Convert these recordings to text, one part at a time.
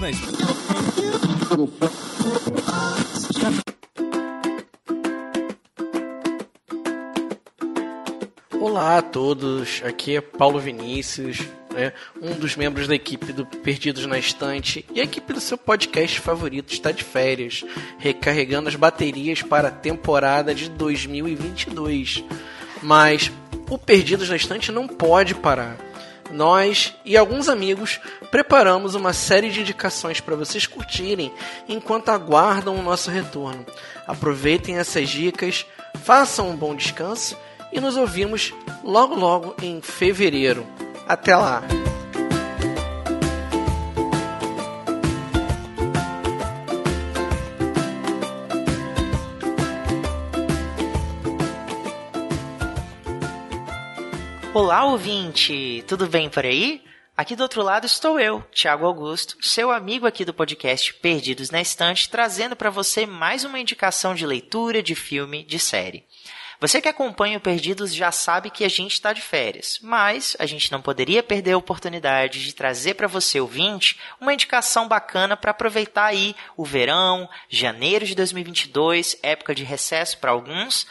Na Estante. Olá a todos, aqui é Paulo Vinícius, né, um dos membros da equipe do Perdidos na Estante e a equipe do seu podcast favorito está de férias, recarregando as baterias para a temporada de 2022. Mas o Perdidos na Estante não pode parar. Nós e alguns amigos preparamos uma série de indicações para vocês curtirem enquanto aguardam o nosso retorno. Aproveitem essas dicas, façam um bom descanso e nos ouvimos logo logo em fevereiro. Até lá! Olá, ouvinte! Tudo bem por aí? Aqui do outro lado estou eu, Thiago Augusto, seu amigo aqui do podcast Perdidos na Estante, trazendo para você mais uma indicação de leitura, de filme, de série. Você que acompanha o Perdidos já sabe que a gente está de férias, mas a gente não poderia perder a oportunidade de trazer para você, ouvinte, uma indicação bacana para aproveitar aí o verão, janeiro de 2022, época de recesso para alguns,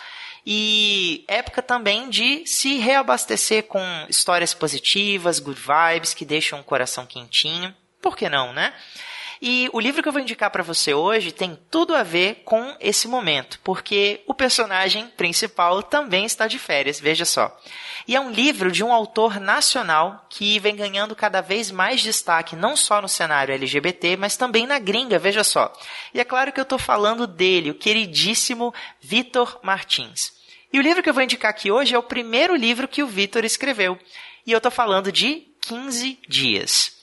e época também de se reabastecer com histórias positivas, good vibes, que deixam o coração quentinho. Por que não, né? E o livro que eu vou indicar para você hoje tem tudo a ver com esse momento, porque o personagem principal também está de férias, veja só. E é um livro de um autor nacional que vem ganhando cada vez mais destaque, não só no cenário LGBT, mas também na gringa, veja só. E é claro que eu estou falando dele, o queridíssimo Vitor Martins. E o livro que eu vou indicar aqui hoje é o primeiro livro que o Vitor escreveu. E eu estou falando de 15 Dias.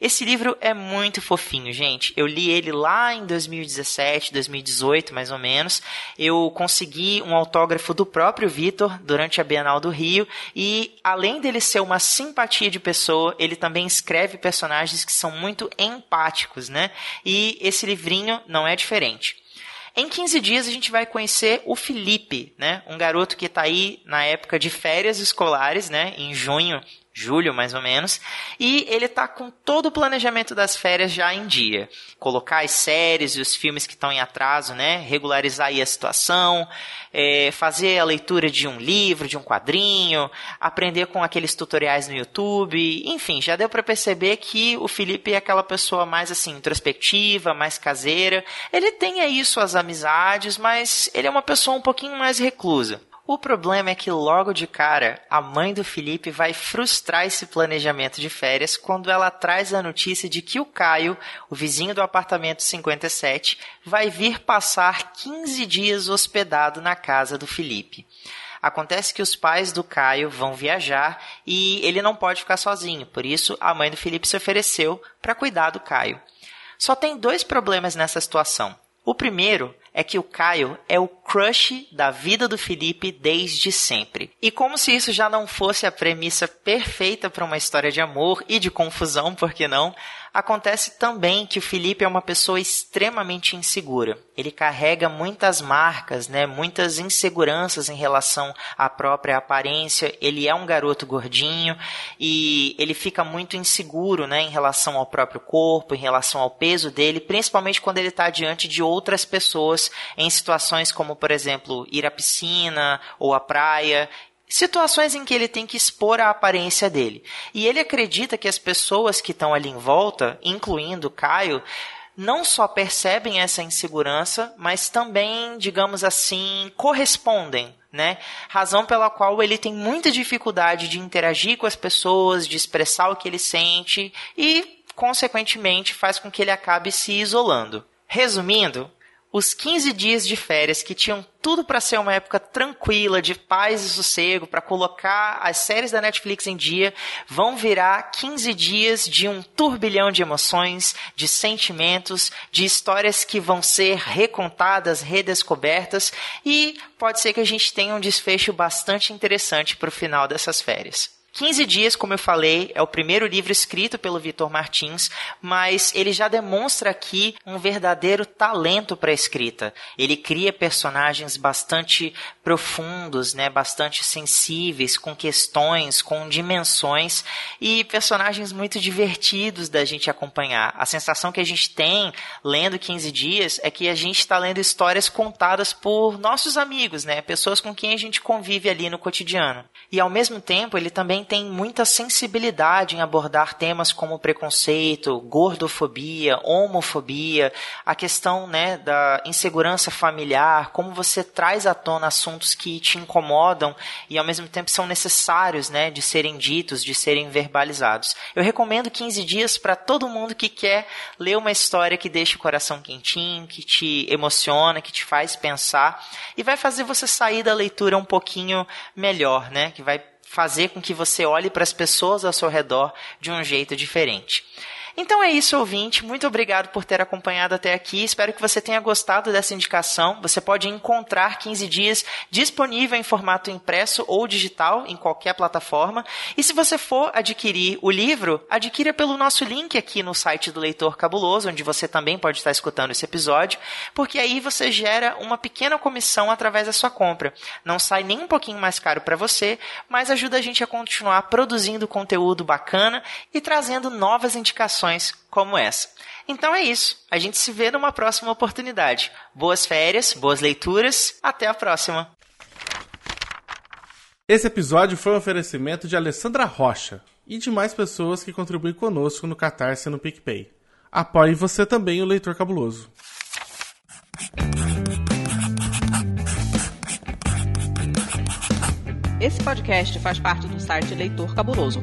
Esse livro é muito fofinho, gente. Eu li ele lá em 2017, 2018, mais ou menos. Eu consegui um autógrafo do próprio Vitor durante a Bienal do Rio e além dele ser uma simpatia de pessoa, ele também escreve personagens que são muito empáticos, né? E esse livrinho não é diferente. Em 15 dias a gente vai conhecer o Felipe, né? Um garoto que está aí na época de férias escolares, né? Em junho julho mais ou menos, e ele está com todo o planejamento das férias já em dia. Colocar as séries e os filmes que estão em atraso, né? Regularizar aí a situação, é, fazer a leitura de um livro, de um quadrinho, aprender com aqueles tutoriais no YouTube, enfim, já deu para perceber que o Felipe é aquela pessoa mais assim introspectiva, mais caseira. Ele tem aí suas amizades, mas ele é uma pessoa um pouquinho mais reclusa. O problema é que logo de cara, a mãe do Felipe vai frustrar esse planejamento de férias quando ela traz a notícia de que o Caio, o vizinho do apartamento 57, vai vir passar 15 dias hospedado na casa do Felipe. Acontece que os pais do Caio vão viajar e ele não pode ficar sozinho, por isso a mãe do Felipe se ofereceu para cuidar do Caio. Só tem dois problemas nessa situação. O primeiro é que o Caio é o crush da vida do Felipe desde sempre. E como se isso já não fosse a premissa perfeita para uma história de amor e de confusão, por que não? Acontece também que o Felipe é uma pessoa extremamente insegura. Ele carrega muitas marcas, né, muitas inseguranças em relação à própria aparência. Ele é um garoto gordinho e ele fica muito inseguro né, em relação ao próprio corpo, em relação ao peso dele, principalmente quando ele está diante de outras pessoas em situações como, por exemplo, ir à piscina ou à praia situações em que ele tem que expor a aparência dele. E ele acredita que as pessoas que estão ali em volta, incluindo Caio, não só percebem essa insegurança, mas também, digamos assim, correspondem, né? Razão pela qual ele tem muita dificuldade de interagir com as pessoas, de expressar o que ele sente e, consequentemente, faz com que ele acabe se isolando. Resumindo, os 15 dias de férias que tinham tudo para ser uma época tranquila, de paz e sossego, para colocar as séries da Netflix em dia, vão virar 15 dias de um turbilhão de emoções, de sentimentos, de histórias que vão ser recontadas, redescobertas e pode ser que a gente tenha um desfecho bastante interessante para o final dessas férias. 15 Dias, como eu falei, é o primeiro livro escrito pelo Vitor Martins, mas ele já demonstra aqui um verdadeiro talento para a escrita. Ele cria personagens bastante profundos, né, bastante sensíveis, com questões, com dimensões e personagens muito divertidos da gente acompanhar. A sensação que a gente tem lendo 15 Dias é que a gente está lendo histórias contadas por nossos amigos, né, pessoas com quem a gente convive ali no cotidiano. E ao mesmo tempo, ele também tem muita sensibilidade em abordar temas como preconceito, gordofobia, homofobia, a questão né, da insegurança familiar, como você traz à tona assuntos que te incomodam e ao mesmo tempo são necessários né, de serem ditos, de serem verbalizados. Eu recomendo 15 dias para todo mundo que quer ler uma história que deixa o coração quentinho, que te emociona, que te faz pensar e vai fazer você sair da leitura um pouquinho melhor, né? Que vai fazer com que você olhe para as pessoas ao seu redor de um jeito diferente. Então é isso, ouvinte. Muito obrigado por ter acompanhado até aqui. Espero que você tenha gostado dessa indicação. Você pode encontrar 15 dias disponível em formato impresso ou digital em qualquer plataforma. E se você for adquirir o livro, adquira pelo nosso link aqui no site do Leitor Cabuloso, onde você também pode estar escutando esse episódio, porque aí você gera uma pequena comissão através da sua compra. Não sai nem um pouquinho mais caro para você, mas ajuda a gente a continuar produzindo conteúdo bacana e trazendo novas indicações como essa. Então é isso. A gente se vê numa próxima oportunidade. Boas férias, boas leituras. Até a próxima. Esse episódio foi um oferecimento de Alessandra Rocha e de mais pessoas que contribuem conosco no Catarse e no PicPay. Apoie você também o Leitor Cabuloso. Esse podcast faz parte do site Leitor Cabuloso.